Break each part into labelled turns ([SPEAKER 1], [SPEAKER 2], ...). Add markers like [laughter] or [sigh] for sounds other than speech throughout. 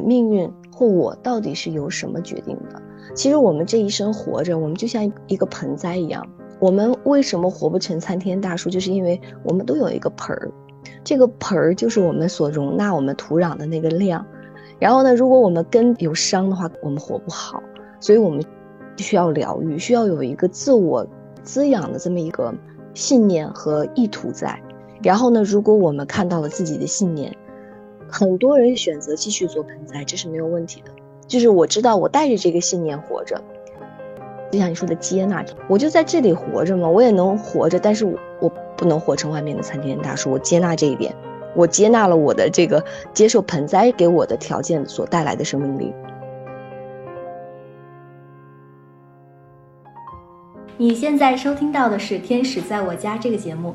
[SPEAKER 1] 命运或我到底是由什么决定的？其实我们这一生活着，我们就像一个盆栽一样。我们为什么活不成参天大树？就是因为我们都有一个盆儿，这个盆儿就是我们所容纳我们土壤的那个量。然后呢，如果我们根有伤的话，我们活不好。所以我们需要疗愈，需要有一个自我滋养的这么一个信念和意图在。然后呢，如果我们看到了自己的信念，很多人选择继续做盆栽，这是没有问题的。就是我知道我带着这个信念活着，就像你说的接纳，我就在这里活着嘛，我也能活着，但是我我不能活成外面的参天大树。我接纳这一点，我接纳了我的这个接受盆栽给我的条件所带来的生命力。
[SPEAKER 2] 你现在收听到的是《天使在我家》这个节目。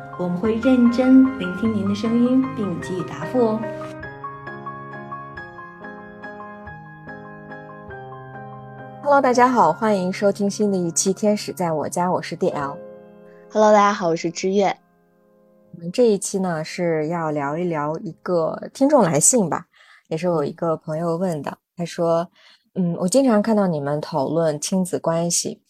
[SPEAKER 2] 我们会认真聆听您的声音，并给予答复哦。
[SPEAKER 3] Hello，大家好，欢迎收听新的一期《天使在我家》，我是 DL。
[SPEAKER 1] Hello，大家好，我是知月。
[SPEAKER 3] 我们这一期呢是要聊一聊一个听众来信吧，也是我一个朋友问的。他说：“嗯，我经常看到你们讨论亲子关系，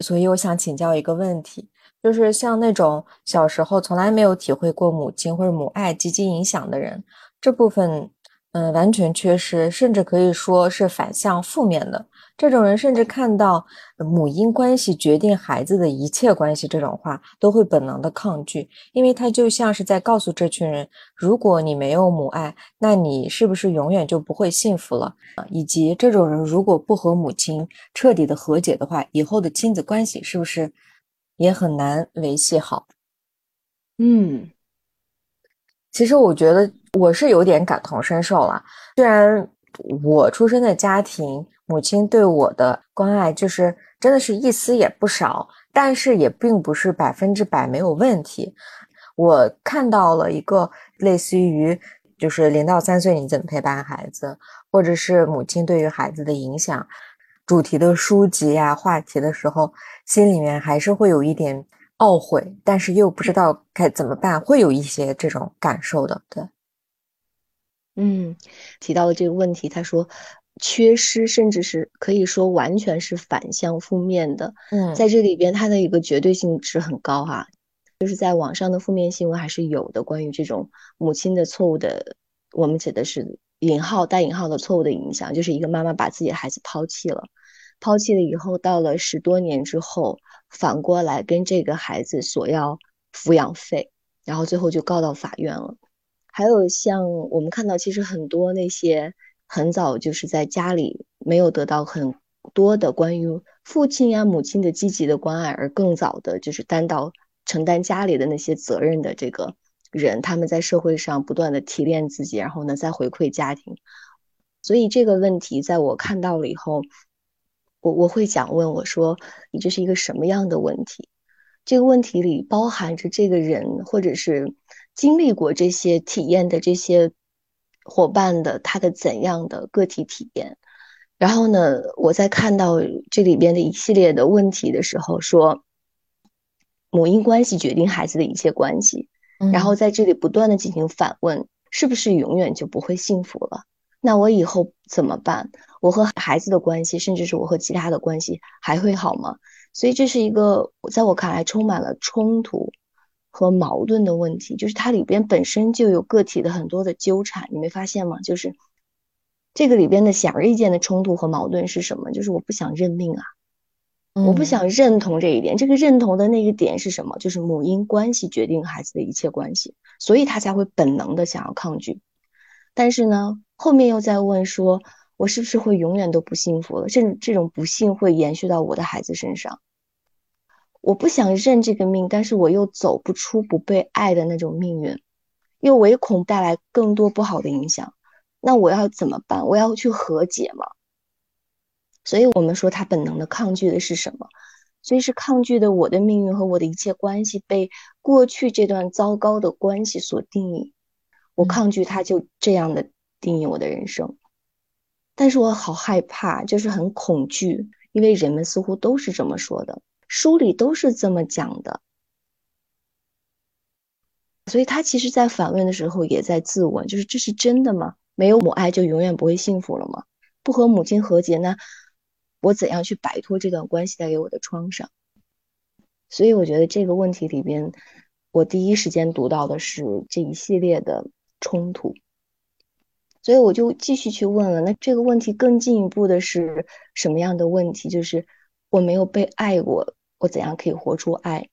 [SPEAKER 3] 所以我想请教一个问题。”就是像那种小时候从来没有体会过母亲或者母爱积极影响的人，这部分，嗯，完全缺失，甚至可以说是反向负面的。这种人甚至看到母婴关系决定孩子的一切关系这种话，都会本能的抗拒，因为他就像是在告诉这群人：如果你没有母爱，那你是不是永远就不会幸福了？以及这种人如果不和母亲彻底的和解的话，以后的亲子关系是不是？也很难维系好。
[SPEAKER 1] 嗯，
[SPEAKER 3] 其实我觉得我是有点感同身受了。虽然我出生的家庭母亲对我的关爱就是真的是一丝也不少，但是也并不是百分之百没有问题。我看到了一个类似于就是零到三岁你怎么陪伴孩子，或者是母亲对于孩子的影响。主题的书籍呀、话题的时候，心里面还是会有一点懊悔，但是又不知道该怎么办，会有一些这种感受的。对，
[SPEAKER 1] 嗯，提到了这个问题，他说缺失，甚至是可以说完全是反向负面的。
[SPEAKER 3] 嗯，
[SPEAKER 1] 在这里边，它的一个绝对性值很高哈，就是在网上的负面新闻还是有的，关于这种母亲的错误的，我们指的是。引号带引号的错误的影响，就是一个妈妈把自己的孩子抛弃了，抛弃了以后，到了十多年之后，反过来跟这个孩子索要抚养费，然后最后就告到法院了。还有像我们看到，其实很多那些很早就是在家里没有得到很多的关于父亲呀、母亲的积极的关爱，而更早的就是担到承担家里的那些责任的这个。人他们在社会上不断的提炼自己，然后呢再回馈家庭，所以这个问题在我看到了以后，我我会想问我说，你这是一个什么样的问题？这个问题里包含着这个人或者是经历过这些体验的这些伙伴的他的怎样的个体体验？然后呢，我在看到这里边的一系列的问题的时候，说母婴关系决定孩子的一切关系。然后在这里不断的进行反问，是不是永远就不会幸福了？那我以后怎么办？我和孩子的关系，甚至是我和其他的关系还会好吗？所以这是一个在我看来充满了冲突和矛盾的问题，就是它里边本身就有个体的很多的纠缠，你没发现吗？就是这个里边的显而易见的冲突和矛盾是什么？就是我不想认命啊。我不想认同这一点，这个认同的那个点是什么？就是母婴关系决定孩子的一切关系，所以他才会本能的想要抗拒。但是呢，后面又在问说，我是不是会永远都不幸福了？这这种不幸会延续到我的孩子身上。我不想认这个命，但是我又走不出不被爱的那种命运，又唯恐带来更多不好的影响。那我要怎么办？我要去和解吗？所以我们说他本能的抗拒的是什么？所以是抗拒的我的命运和我的一切关系被过去这段糟糕的关系所定义。我抗拒他就这样的定义我的人生，但是我好害怕，就是很恐惧，因为人们似乎都是这么说的，书里都是这么讲的。所以他其实，在反问的时候，也在自问：就是这是真的吗？没有母爱就永远不会幸福了吗？不和母亲和解，那我怎样去摆脱这段关系带给我的创伤？所以，我觉得这个问题里边，我第一时间读到的是这一系列的冲突。所以，我就继续去问了。那这个问题更进一步的是什么样的问题？就是我没有被爱过，我怎样可以活出爱？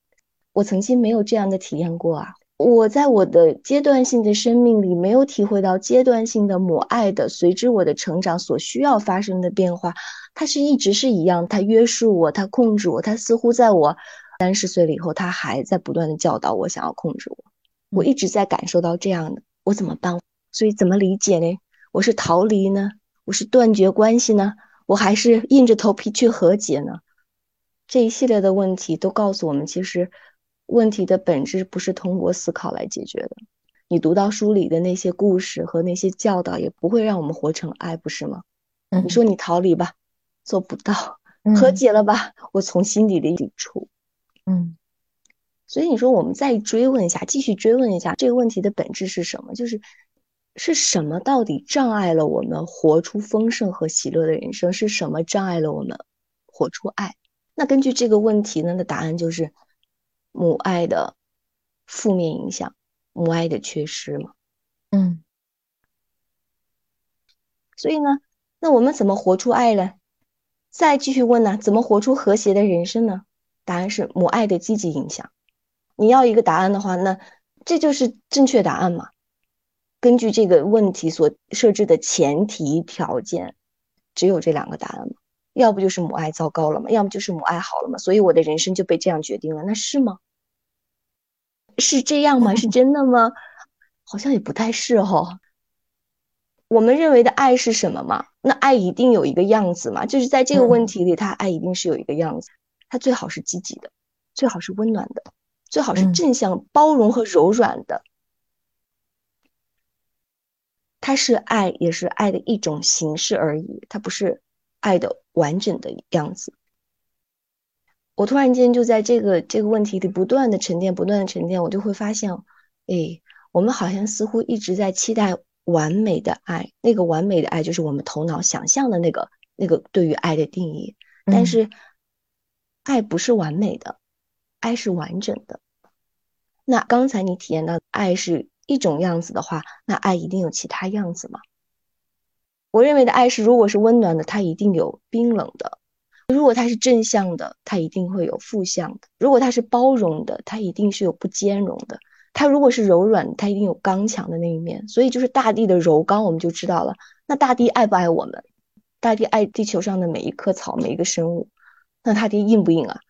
[SPEAKER 1] 我曾经没有这样的体验过啊。我在我的阶段性的生命里没有体会到阶段性的母爱的，随之我的成长所需要发生的变化，它是一直是一样，它约束我，它控制我，它似乎在我三十岁了以后，它还在不断的教导我，想要控制我。我一直在感受到这样的，我怎么办？所以怎么理解呢？我是逃离呢？我是断绝关系呢？我还是硬着头皮去和解呢？这一系列的问题都告诉我们，其实。问题的本质不是通过思考来解决的。你读到书里的那些故事和那些教导，也不会让我们活成爱，不是吗？你说你逃离吧，做不到；[laughs] 和解了吧，我从心底里抵触。
[SPEAKER 3] 嗯。
[SPEAKER 1] 所以你说，我们再追问一下，继续追问一下，这个问题的本质是什么？就是是什么到底障碍了我们活出丰盛和喜乐的人生？是什么障碍了我们活出爱？那根据这个问题呢，的答案就是。母爱的负面影响，母爱的缺失嘛，
[SPEAKER 3] 嗯，
[SPEAKER 1] 所以呢，那我们怎么活出爱呢？再继续问呢，怎么活出和谐的人生呢？答案是母爱的积极影响。你要一个答案的话，那这就是正确答案嘛？根据这个问题所设置的前提条件，只有这两个答案嘛？要不就是母爱糟糕了嘛，要么就是母爱好了嘛，所以我的人生就被这样决定了，那是吗？是这样吗？是真的吗？好像也不太是哦。我们认为的爱是什么嘛？那爱一定有一个样子嘛？就是在这个问题里，他爱一定是有一个样子，他最好是积极的，最好是温暖的，最好是正向、包容和柔软的。它是爱，也是爱的一种形式而已，它不是。爱的完整的样子，我突然间就在这个这个问题里不断的沉淀，不断的沉淀，我就会发现，哎，我们好像似乎一直在期待完美的爱，那个完美的爱就是我们头脑想象的那个那个对于爱的定义，但是爱不是完美的，爱是完整的。那刚才你体验到爱是一种样子的话，那爱一定有其他样子吗？我认为的爱是，如果是温暖的，它一定有冰冷的；如果它是正向的，它一定会有负向的；如果它是包容的，它一定是有不兼容的；它如果是柔软，它一定有刚强的那一面。所以，就是大地的柔刚，我们就知道了。那大地爱不爱我们？大地爱地球上的每一棵草、每一个生物。那大地硬不硬啊？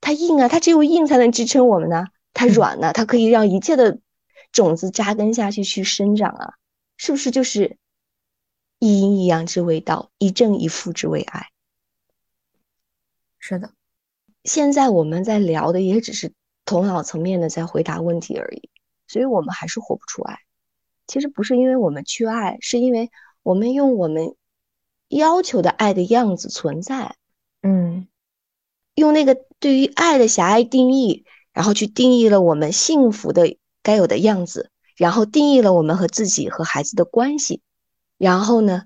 [SPEAKER 1] 它硬啊！它只有硬才能支撑我们呢。它软呢？它可以让一切的种子扎根下去，去生长啊！是不是就是？一阴一阳之谓道，一正一负之谓爱。
[SPEAKER 3] 是的，
[SPEAKER 1] 现在我们在聊的也只是头脑层面的在回答问题而已，所以我们还是活不出爱。其实不是因为我们缺爱，是因为我们用我们要求的爱的样子存在。
[SPEAKER 3] 嗯，
[SPEAKER 1] 用那个对于爱的狭隘定义，然后去定义了我们幸福的该有的样子，然后定义了我们和自己和孩子的关系。然后呢，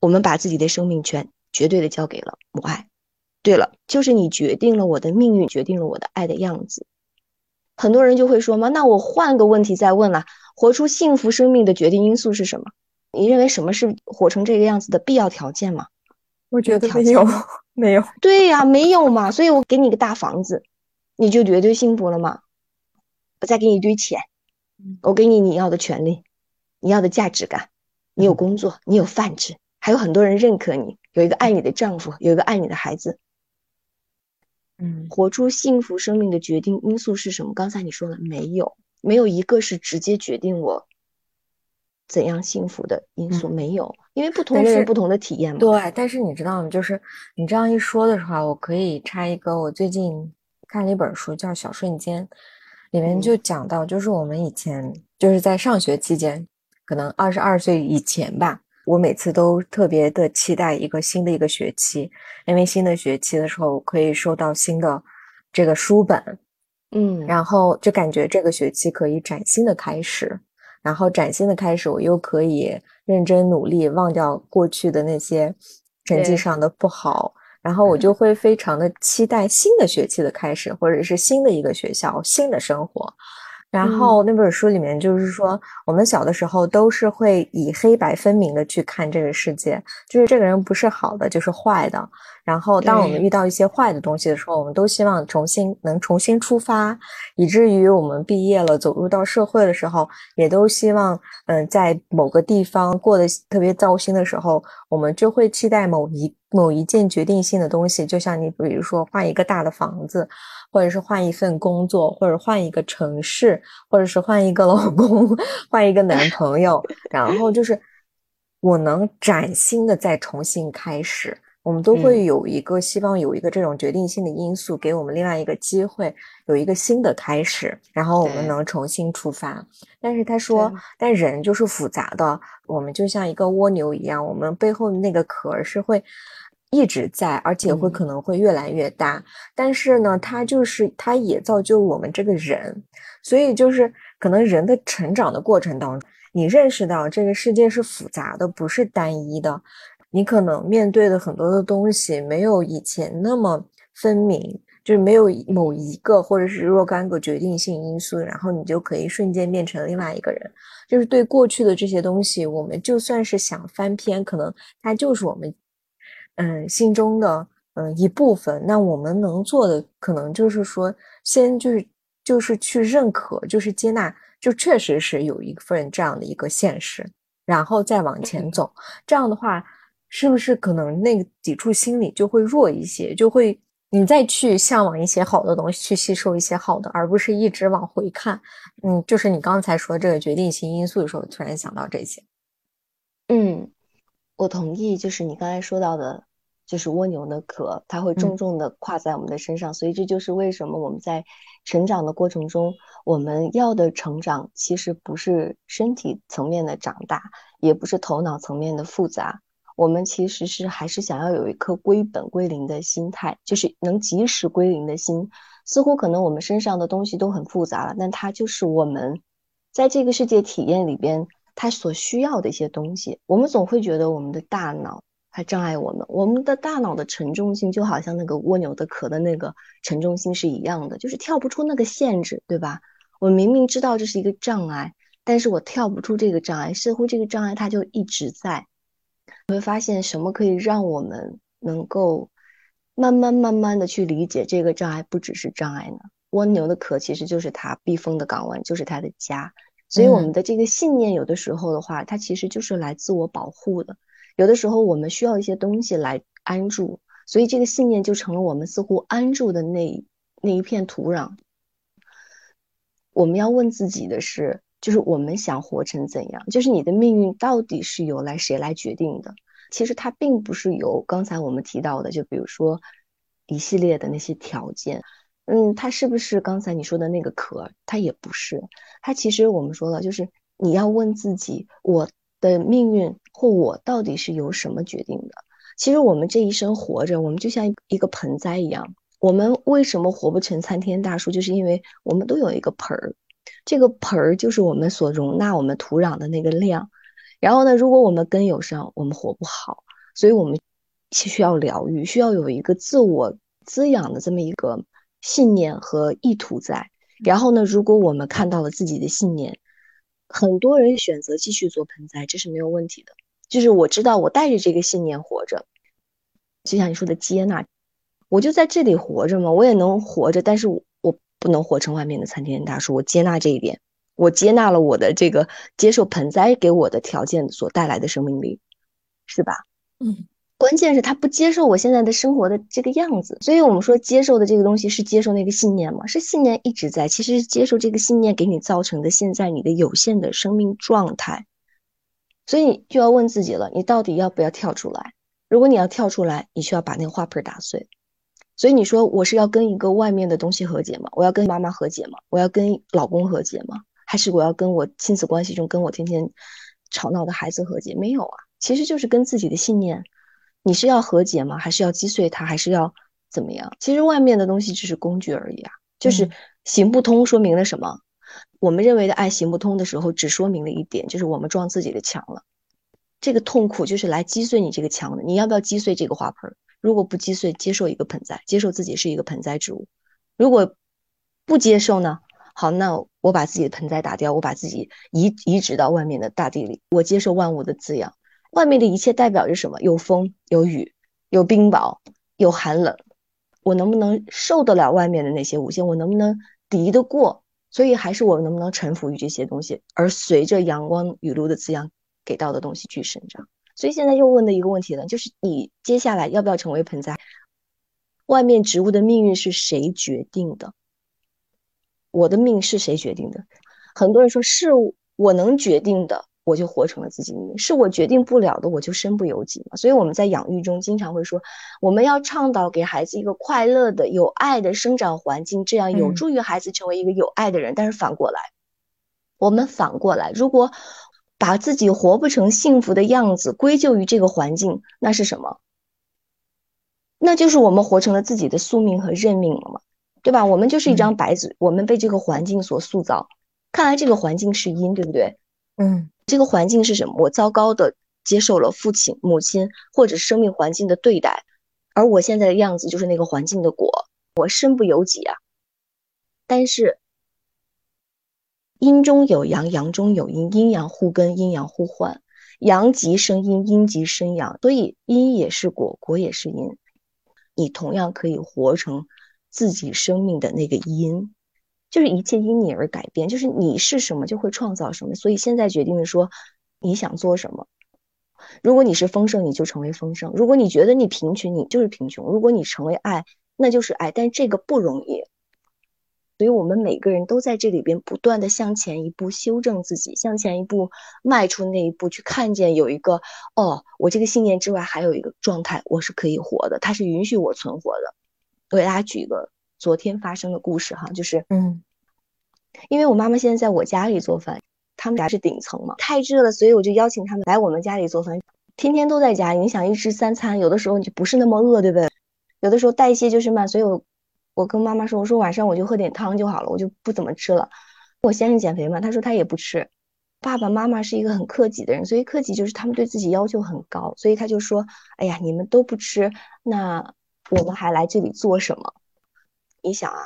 [SPEAKER 1] 我们把自己的生命权绝对的交给了母爱。对了，就是你决定了我的命运，决定了我的爱的样子。很多人就会说嘛，那我换个问题再问了：活出幸福生命的决定因素是什么？你认为什么是活成这个样子的必要条件吗？
[SPEAKER 3] 我觉得没有，没有。
[SPEAKER 1] 对呀，没有嘛。所以我给你个大房子，你就绝对幸福了吗？我再给你一堆钱，我给你你要的权利，你要的价值感。你有工作，你有饭吃，还有很多人认可你，有一个爱你的丈夫，有一个爱你的孩子。
[SPEAKER 3] 嗯，
[SPEAKER 1] 活出幸福生命的决定因素是什么？刚才你说了，没有，没有一个是直接决定我怎样幸福的因素，没有，因为不同的人不同的体验嘛。
[SPEAKER 3] 对，但是你知道吗？就是你这样一说的话，我可以插一个，我最近看了一本书，叫《小瞬间》，里面就讲到，就是我们以前就是在上学期间，可能二十二岁以前吧，我每次都特别的期待一个新的一个学期，因为新的学期的时候可以收到新的这个书本。
[SPEAKER 1] 嗯，
[SPEAKER 3] 然后就感觉这个学期可以崭新的开始，然后崭新的开始，我又可以认真努力，忘掉过去的那些成绩上的不好，然后我就 [laughs] 会非常的期待新的学期的开始，或者是新的一个学校，新的生活。然后那本书里面就是说，我们小的时候都是会以黑白分明的去看这个世界，就是这个人不是好的就是坏的。然后当我们遇到一些坏的东西的时候，我们都希望重新能重新出发，以至于我们毕业了走入到社会的时候，也都希望嗯在某个地方过得特别糟心的时候，我们就会期待某一某一件决定性的东西，就像你比如说换一个大的房子。或者是换一份工作，或者换一个城市，或者是换一个老公，[laughs] 换一个男朋友，然后就是我能崭新的再重新开始。我们都会有一个希望，有一个这种决定性的因素，给我们另外一个机会，有一个新的开始，然后我们能重新出发。但是他说，但人就是复杂的，我们就像一个蜗牛一样，我们背后的那个壳是会。一直在，而且会可能会越来越大。但是呢，它就是它也造就我们这个人，所以就是可能人的成长的过程当中，你认识到这个世界是复杂的，不是单一的。你可能面对的很多的东西没有以前那么分明，就是没有某一个或者是若干个决定性因素，然后你就可以瞬间变成另外一个人。就是对过去的这些东西，我们就算是想翻篇，可能它就是我们。嗯，心中的嗯一部分，那我们能做的可能就是说，先就是就是去认可，就是接纳，就确实是有一份这样的一个现实，然后再往前走。这样的话，是不是可能那个抵触心理就会弱一些？就会你再去向往一些好的东西，去吸收一些好的，而不是一直往回看。嗯，就是你刚才说这个决定性因素的时候，突然想到这些。
[SPEAKER 1] 嗯。我同意，就是你刚才说到的，就是蜗牛的壳，它会重重的跨在我们的身上，所以这就是为什么我们在成长的过程中，我们要的成长其实不是身体层面的长大，也不是头脑层面的复杂，我们其实是还是想要有一颗归本归零的心态，就是能及时归零的心。似乎可能我们身上的东西都很复杂了，但它就是我们在这个世界体验里边。它所需要的一些东西，我们总会觉得我们的大脑还障碍我们。我们的大脑的沉重性就好像那个蜗牛的壳的那个沉重性是一样的，就是跳不出那个限制，对吧？我明明知道这是一个障碍，但是我跳不出这个障碍，似乎这个障碍它就一直在。你会发现什么可以让我们能够慢慢慢慢的去理解这个障碍不只是障碍呢？蜗牛的壳其实就是它避风的港湾，就是它的家。所以我们的这个信念，有的时候的话，它其实就是来自我保护的。有的时候我们需要一些东西来安住，所以这个信念就成了我们似乎安住的那那一片土壤。我们要问自己的是，就是我们想活成怎样？就是你的命运到底是由来谁来决定的？其实它并不是由刚才我们提到的，就比如说一系列的那些条件。嗯，它是不是刚才你说的那个壳？它也不是，它其实我们说了，就是你要问自己，我的命运或我到底是由什么决定的？其实我们这一生活着，我们就像一个盆栽一样，我们为什么活不成参天大树？就是因为我们都有一个盆儿，这个盆儿就是我们所容纳我们土壤的那个量。然后呢，如果我们根有伤，我们活不好，所以我们需要疗愈，需要有一个自我滋养的这么一个。信念和意图在，然后呢？如果我们看到了自己的信念，很多人选择继续做盆栽，这是没有问题的。就是我知道我带着这个信念活着，就像你说的接纳，我就在这里活着嘛，我也能活着，但是我不能活成外面的参天大树。我接纳这一点，我接纳了我的这个接受盆栽给我的条件所带来的生命力，是吧？
[SPEAKER 3] 嗯。
[SPEAKER 1] 关键是他不接受我现在的生活的这个样子，所以我们说接受的这个东西是接受那个信念吗？是信念一直在，其实是接受这个信念给你造成的现在你的有限的生命状态。所以你就要问自己了，你到底要不要跳出来？如果你要跳出来，你需要把那个花盆打碎。所以你说我是要跟一个外面的东西和解吗？我要跟妈妈和解吗？我要跟老公和解吗？还是我要跟我亲子关系中跟我天天吵闹的孩子和解？没有啊，其实就是跟自己的信念。你是要和解吗？还是要击碎它？还是要怎么样？其实外面的东西只是工具而已啊，就是行不通，说明了什么？我们认为的爱行不通的时候，只说明了一点，就是我们撞自己的墙了。这个痛苦就是来击碎你这个墙的。你要不要击碎这个花盆？如果不击碎，接受一个盆栽，接受自己是一个盆栽植物。如果不接受呢？好，那我把自己的盆栽打掉，我把自己移移植到外面的大地里，我接受万物的滋养。外面的一切代表着什么？有风，有雨，有冰雹，有寒冷。我能不能受得了外面的那些无限？我能不能敌得过？所以还是我能不能臣服于这些东西，而随着阳光雨露的滋养给到的东西去生长？所以现在又问的一个问题了，就是你接下来要不要成为盆栽？外面植物的命运是谁决定的？我的命是谁决定的？很多人说是我能决定的。我就活成了自己命，是我决定不了的，我就身不由己嘛。所以我们在养育中经常会说，我们要倡导给孩子一个快乐的、有爱的生长环境，这样有助于孩子成为一个有爱的人。但是反过来，我们反过来，如果把自己活不成幸福的样子归咎于这个环境，那是什么？那就是我们活成了自己的宿命和任命了嘛，对吧？我们就是一张白纸，我们被这个环境所塑造。看来这个环境是因，对不对？
[SPEAKER 3] 嗯。
[SPEAKER 1] 这个环境是什么？我糟糕的接受了父亲、母亲或者生命环境的对待，而我现在的样子就是那个环境的果，我身不由己啊。但是阴中有阳，阳中有阴，阴阳互根，阴阳互换，阳极生阴，阴极生阳，所以阴也是果，果也是阴。你同样可以活成自己生命的那个阴。就是一切因你而改变，就是你是什么就会创造什么。所以现在决定的说，你想做什么。如果你是丰盛，你就成为丰盛；如果你觉得你贫穷，你就是贫穷；如果你成为爱，那就是爱。但这个不容易，所以我们每个人都在这里边不断的向前一步修正自己，向前一步迈出那一步，去看见有一个哦，我这个信念之外还有一个状态，我是可以活的，它是允许我存活的。我给大家举一个。昨天发生的故事哈，就是嗯，因为我妈妈现在在我家里做饭，他们家是顶层嘛，太热了，所以我就邀请他们来我们家里做饭，天天都在家，你想一吃三餐，有的时候你就不是那么饿，对不对？有的时候代谢就是慢，所以我我跟妈妈说，我说晚上我就喝点汤就好了，我就不怎么吃了。我先生减肥嘛，他说他也不吃。爸爸妈妈是一个很克己的人，所以克己就是他们对自己要求很高，所以他就说，哎呀，你们都不吃，那我们还来这里做什么？你想啊，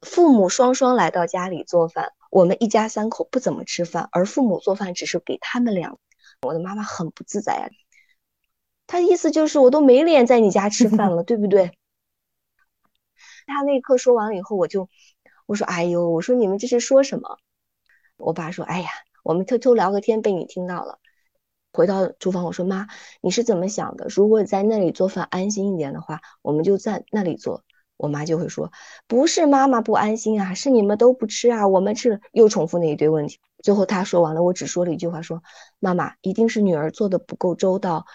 [SPEAKER 1] 父母双双来到家里做饭，我们一家三口不怎么吃饭，而父母做饭只是给他们俩。我的妈妈很不自在呀，她的意思就是我都没脸在你家吃饭了，对不对？他那一刻说完了以后，我就我说哎呦，我说你们这是说什么？我爸说哎呀，我们偷偷聊个天被你听到了。回到厨房，我说妈，你是怎么想的？如果在那里做饭安心一点的话，我们就在那里做。我妈就会说：“不是妈妈不安心啊，是你们都不吃啊，我们吃。”又重复那一堆问题。最后她说完了，我只说了一句话：“说妈妈一定是女儿做的不够周到，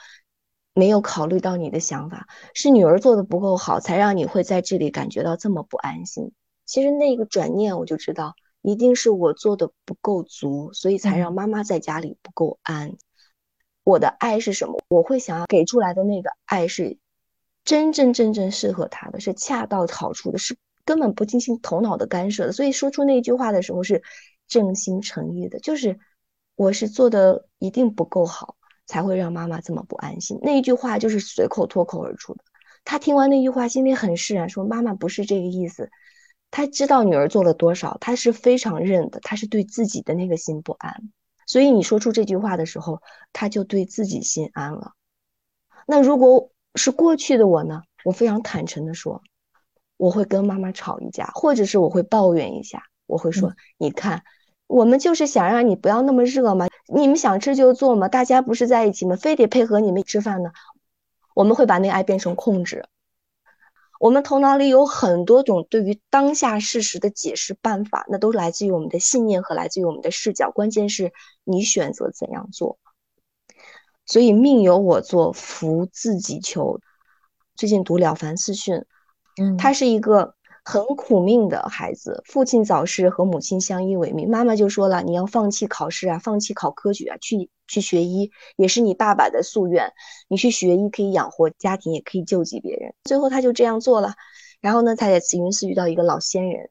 [SPEAKER 1] 没有考虑到你的想法，是女儿做的不够好，才让你会在这里感觉到这么不安心。”其实那个转念，我就知道一定是我做的不够足，所以才让妈妈在家里不够安。我的爱是什么？我会想要给出来的那个爱是。真真正正适合他的是恰到好处的，是根本不进行头脑的干涉的。所以说出那句话的时候是正心诚意的，就是我是做的一定不够好，才会让妈妈这么不安心。那一句话就是随口脱口而出的。他听完那句话，心里很释然，说妈妈不是这个意思。他知道女儿做了多少，他是非常认的，他是对自己的那个心不安。所以你说出这句话的时候，他就对自己心安了。那如果。是过去的我呢，我非常坦诚的说，我会跟妈妈吵一架，或者是我会抱怨一下，我会说，你看，我们就是想让你不要那么热嘛，你们想吃就做嘛，大家不是在一起吗？非得配合你们吃饭呢？我们会把那爱变成控制。我们头脑里有很多种对于当下事实的解释办法，那都来自于我们的信念和来自于我们的视角。关键是你选择怎样做。所以命由我作，福自己求。最近读《了凡四训》，
[SPEAKER 3] 嗯，
[SPEAKER 1] 他是一个很苦命的孩子，父亲早逝和母亲相依为命，妈妈就说了，你要放弃考试啊，放弃考科举啊，去去学医，也是你爸爸的夙愿。你去学医可以养活家庭，也可以救济别人。最后他就这样做了。然后呢，他在慈云寺遇到一个老仙人，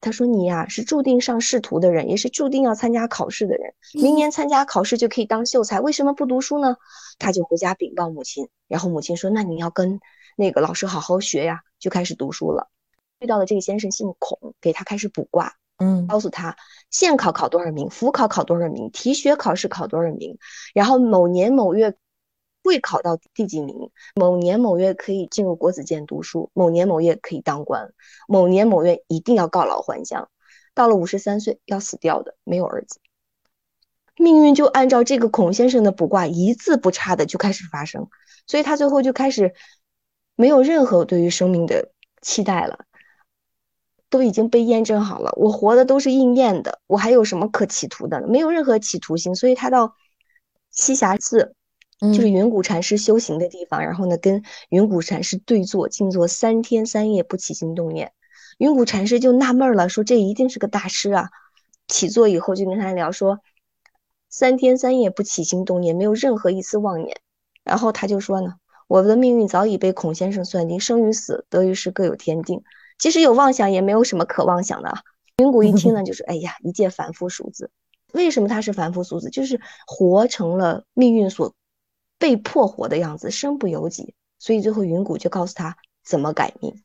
[SPEAKER 1] 他说：“你呀，是注定上仕途的人，也是注定要参加考试的人。明年参加考试就可以当秀才，为什么不读书呢？”他就回家禀报母亲，然后母亲说：“那你要跟。”那个老师好好学呀，就开始读书了。遇到的这个先生姓孔，给他开始卜卦，
[SPEAKER 3] 嗯，
[SPEAKER 1] 告诉他县考考多少名，府考考多少名，提学考试考多少名，然后某年某月会考到第几名，某年某月可以进入国子监读书，某年某月可以当官，某年某月一定要告老还乡，到了五十三岁要死掉的，没有儿子。命运就按照这个孔先生的卜卦一字不差的就开始发生，所以他最后就开始。没有任何对于生命的期待了，都已经被验证好了。我活的都是应验的，我还有什么可企图的？没有任何企图心。所以他到栖霞寺，就是云谷禅师修行的地方，然后呢，跟云谷禅师对坐静坐三天三夜不起心动念。云谷禅师就纳闷了，说这一定是个大师啊。起坐以后就跟他聊说，三天三夜不起心动念，没有任何一丝妄念。然后他就说呢。我的命运早已被孔先生算定，生与死，得与失各有天定。即使有妄想，也没有什么可妄想的。云谷一听呢，[laughs] 就是哎呀，一介凡夫俗子。为什么他是凡夫俗子？就是活成了命运所被迫活的样子，身不由己。所以最后云谷就告诉他怎么改命。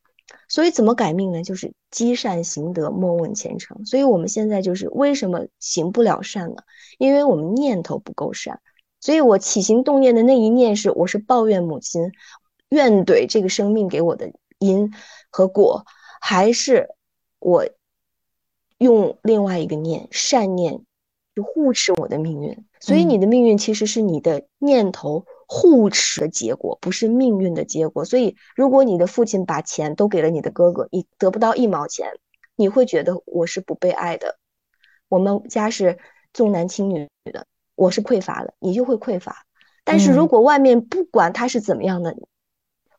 [SPEAKER 1] 所以怎么改命呢？就是积善行德，莫问前程。所以我们现在就是为什么行不了善呢？因为我们念头不够善。所以我起心动念的那一念是，我是抱怨母亲，怨怼这个生命给我的因和果，还是我用另外一个念善念，去护持我的命运。所以你的命运其实是你的念头护持的结果，不是命运的结果。所以如果你的父亲把钱都给了你的哥哥，你得不到一毛钱，你会觉得我是不被爱的。我们家是重男轻女的。我是匮乏的，你就会匮乏。但是如果外面不管他是怎么样的，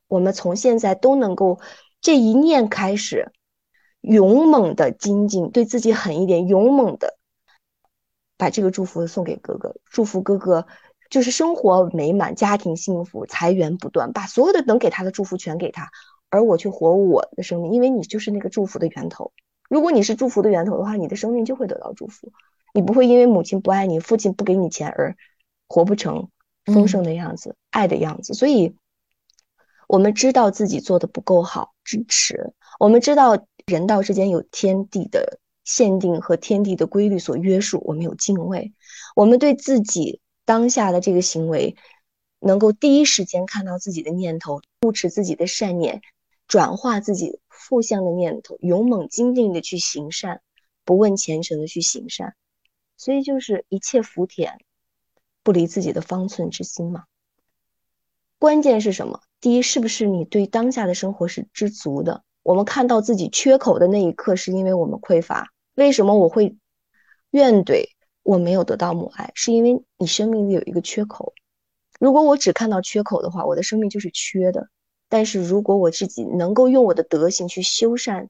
[SPEAKER 1] 我们从现在都能够这一念开始，勇猛的精进，对自己狠一点，勇猛的把这个祝福送给哥哥，祝福哥哥就是生活美满，家庭幸福，财源不断，把所有的能给他的祝福全给他，而我去活我的生命，因为你就是那个祝福的源头。如果你是祝福的源头的话，你的生命就会得到祝福。你不会因为母亲不爱你，父亲不给你钱而活不成丰盛的样子、爱的样子。所以，我们知道自己做的不够好，支持。我们知道人道之间有天地的限定和天地的规律所约束，我们有敬畏。我们对自己当下的这个行为，能够第一时间看到自己的念头，护持自己的善念，转化自己负向的念头，勇猛坚定的去行善，不问前程的去行善。所以就是一切福田，不离自己的方寸之心嘛。关键是什么？第一，是不是你对当下的生活是知足的？我们看到自己缺口的那一刻，是因为我们匮乏。为什么我会怨怼我没有得到母爱？是因为你生命里有一个缺口。如果我只看到缺口的话，我的生命就是缺的。但是如果我自己能够用我的德行去修缮，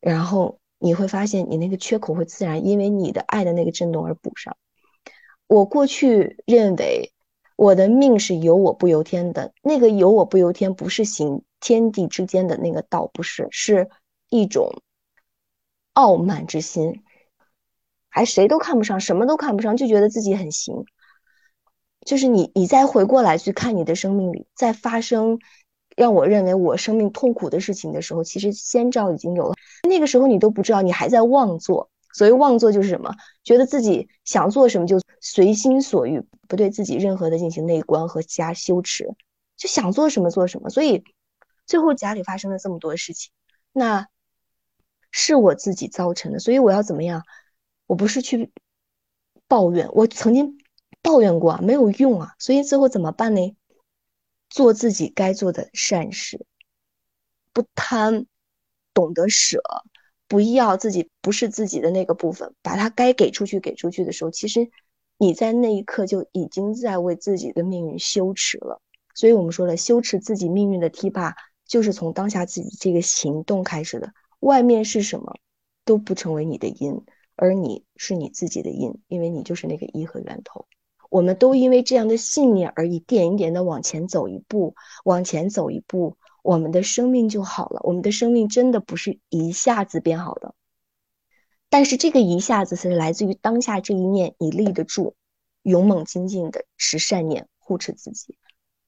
[SPEAKER 1] 然后。你会发现，你那个缺口会自然因为你的爱的那个震动而补上。我过去认为我的命是由我不由天的，那个由我不由天不是行天地之间的那个道，不是，是一种傲慢之心，还谁都看不上，什么都看不上，就觉得自己很行。就是你，你再回过来去看你的生命里，在发生。让我认为我生命痛苦的事情的时候，其实先兆已经有了。那个时候你都不知道，你还在妄作。所谓妄作就是什么？觉得自己想做什么就随心所欲，不对自己任何的进行内观和加修持，就想做什么做什么。所以最后家里发生了这么多事情，那是我自己造成的。所以我要怎么样？我不是去抱怨，我曾经抱怨过啊，没有用啊。所以最后怎么办呢？做自己该做的善事，不贪，懂得舍，不要自己不是自己的那个部分，把它该给出去给出去的时候，其实你在那一刻就已经在为自己的命运羞耻了。所以我们说了，羞耻自己命运的堤坝，就是从当下自己这个行动开始的。外面是什么，都不成为你的因，而你是你自己的因，因为你就是那个一和源头。我们都因为这样的信念而一点一点的往前走一步，往前走一步，我们的生命就好了。我们的生命真的不是一下子变好的，但是这个一下子是来自于当下这一念，你立得住，勇猛精进的持善念护持自己，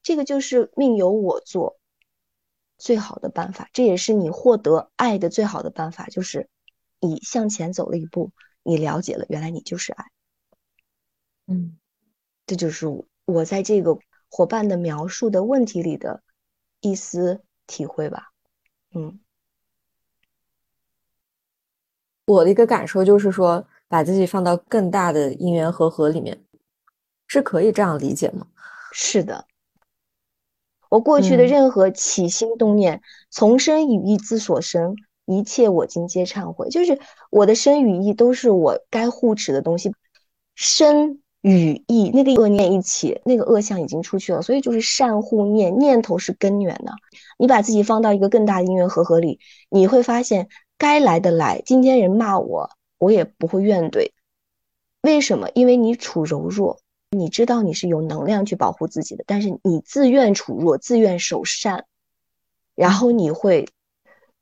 [SPEAKER 1] 这个就是命由我做最好的办法，这也是你获得爱的最好的办法，就是你向前走了一步，你了解了原来你就是爱，
[SPEAKER 3] 嗯。
[SPEAKER 1] 这就是我在这个伙伴的描述的问题里的一丝体会吧，嗯，
[SPEAKER 3] 我的一个感受就是说，把自己放到更大的因缘和合里面，是可以这样理解吗？
[SPEAKER 1] 是的，我过去的任何起心动念，从生与意自所生，一切我今皆忏悔。就是我的生与意都是我该护持的东西，生。与意那个恶念一起，那个恶相已经出去了，所以就是善护念，念头是根源的。你把自己放到一个更大的因缘和合里，你会发现该来的来。今天人骂我，我也不会怨怼。为什么？因为你处柔弱，你知道你是有能量去保护自己的，但是你自愿处弱，自愿守善，然后你会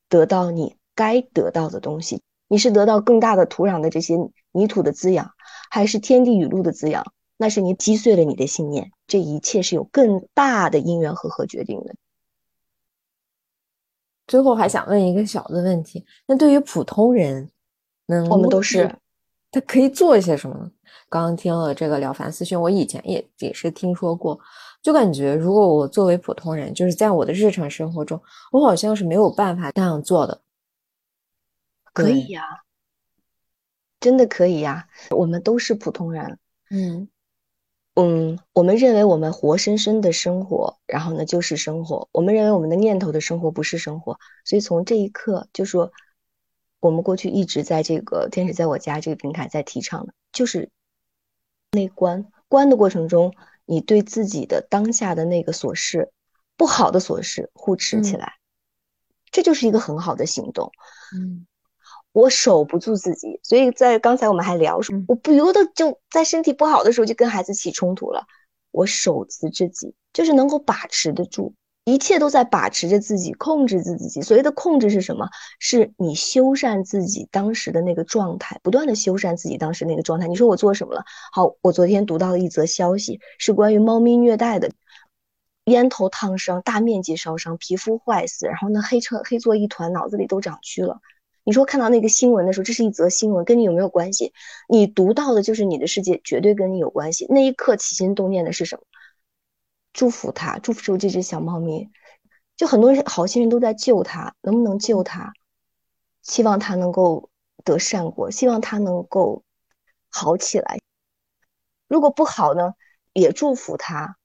[SPEAKER 1] 得到你该得到的东西。你是得到更大的土壤的这些泥土的滋养。还是天地雨露的滋养，那是你击碎了你的信念。这一切是有更大的因缘和合决定的。
[SPEAKER 3] 最后还想问一个小的问题：那对于普通人，能
[SPEAKER 1] 我们都是
[SPEAKER 3] 他可以做一些什么呢？刚刚听了这个《了凡四训》，我以前也也是听说过，就感觉如果我作为普通人，就是在我的日常生活中，我好像是没有办法那样做的。
[SPEAKER 1] 可以呀。真的可以呀，我们都是普通人，
[SPEAKER 3] 嗯
[SPEAKER 1] 嗯，我们认为我们活生生的生活，然后呢就是生活，我们认为我们的念头的生活不是生活，所以从这一刻就说，我们过去一直在这个天使在我家这个平台在提倡的，就是内观，观的过程中，你对自己的当下的那个琐事，不好的琐事护持起来，这就是一个很好的行动，
[SPEAKER 3] 嗯。
[SPEAKER 1] 我守不住自己，所以在刚才我们还聊说，我不由得就在身体不好的时候就跟孩子起冲突了。我守持自己，就是能够把持得住，一切都在把持着自己，控制自己。所谓的控制是什么？是你修缮自己当时的那个状态，不断的修缮自己当时那个状态。你说我做什么了？好，我昨天读到了一则消息，是关于猫咪虐待的，烟头烫伤，大面积烧伤，皮肤坏死，然后呢黑车黑作一团，脑子里都长蛆了。你说看到那个新闻的时候，这是一则新闻，跟你有没有关系？你读到的就是你的世界，绝对跟你有关系。那一刻起心动念的是什么？祝福他，祝福这只小猫咪。就很多人好心人都在救它，能不能救它？希望它能够得善果，希望它能够好起来。如果不好呢，也祝福他，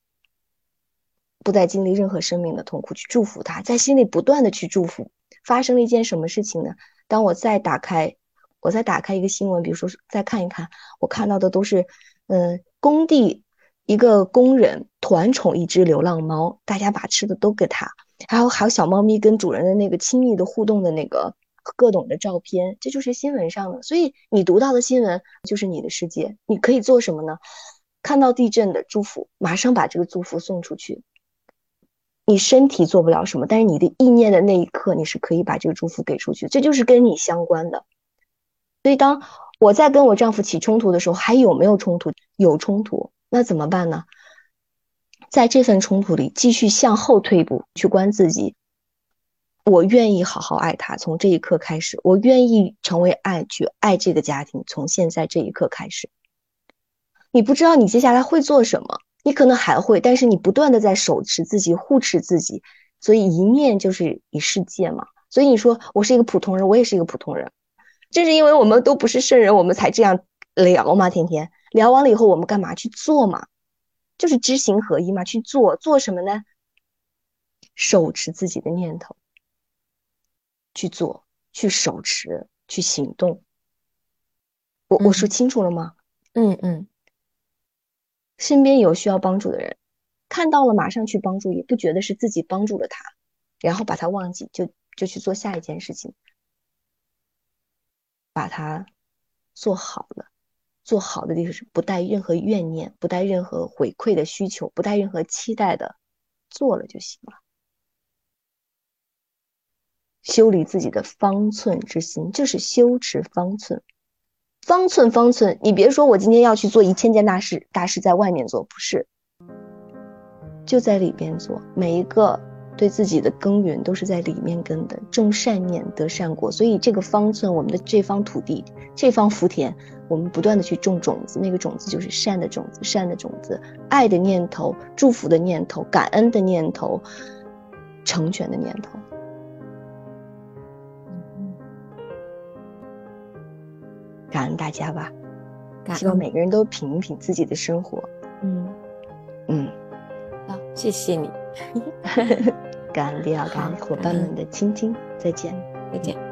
[SPEAKER 1] 不再经历任何生命的痛苦。去祝福他，在心里不断的去祝福。发生了一件什么事情呢？当我再打开，我再打开一个新闻，比如说再看一看，我看到的都是，嗯，工地一个工人团宠一只流浪猫，大家把吃的都给它，还有还有小猫咪跟主人的那个亲密的互动的那个各种的照片，这就是新闻上的。所以你读到的新闻就是你的世界，你可以做什么呢？看到地震的祝福，马上把这个祝福送出去。你身体做不了什么，但是你的意念的那一刻，你是可以把这个祝福给出去，这就是跟你相关的。所以，当我在跟我丈夫起冲突的时候，还有没有冲突？有冲突，那怎么办呢？在这份冲突里，继续向后退一步，去观自己。我愿意好好爱他，从这一刻开始，我愿意成为爱，去爱这个家庭，从现在这一刻开始。你不知道你接下来会做什么。你可能还会，但是你不断的在手持自己、护持自己，所以一念就是一世界嘛。所以你说我是一个普通人，我也是一个普通人，正是因为我们都不是圣人，我们才这样聊嘛。天天聊完了以后，我们干嘛去做嘛？就是知行合一嘛，去做做什么呢？手持自己的念头，去做，去手持，去行动。我我说清楚了吗？
[SPEAKER 3] 嗯嗯。
[SPEAKER 1] 身边有需要帮助的人，看到了马上去帮助，也不觉得是自己帮助了他，然后把他忘记，就就去做下一件事情，把它做好了。做好的就是不带任何怨念，不带任何回馈的需求，不带任何期待的做了就行了。修理自己的方寸之心，就是修持方寸。方寸方寸，你别说我今天要去做一千件大事，大事在外面做，不是，就在里边做。每一个对自己的耕耘都是在里面耕的，种善念得善果。所以这个方寸，我们的这方土地，这方福田，我们不断的去种种子，那个种子就是善的种子，善的种子，爱的念头，祝福的念头，感恩的念头，成全的念头。感恩大家吧，希望每个人都品一品自己的生活。嗯。嗯，
[SPEAKER 3] 好，谢谢你，[laughs]
[SPEAKER 1] 感恩李奥，感恩伙伴们的倾听，再见，
[SPEAKER 3] 再见。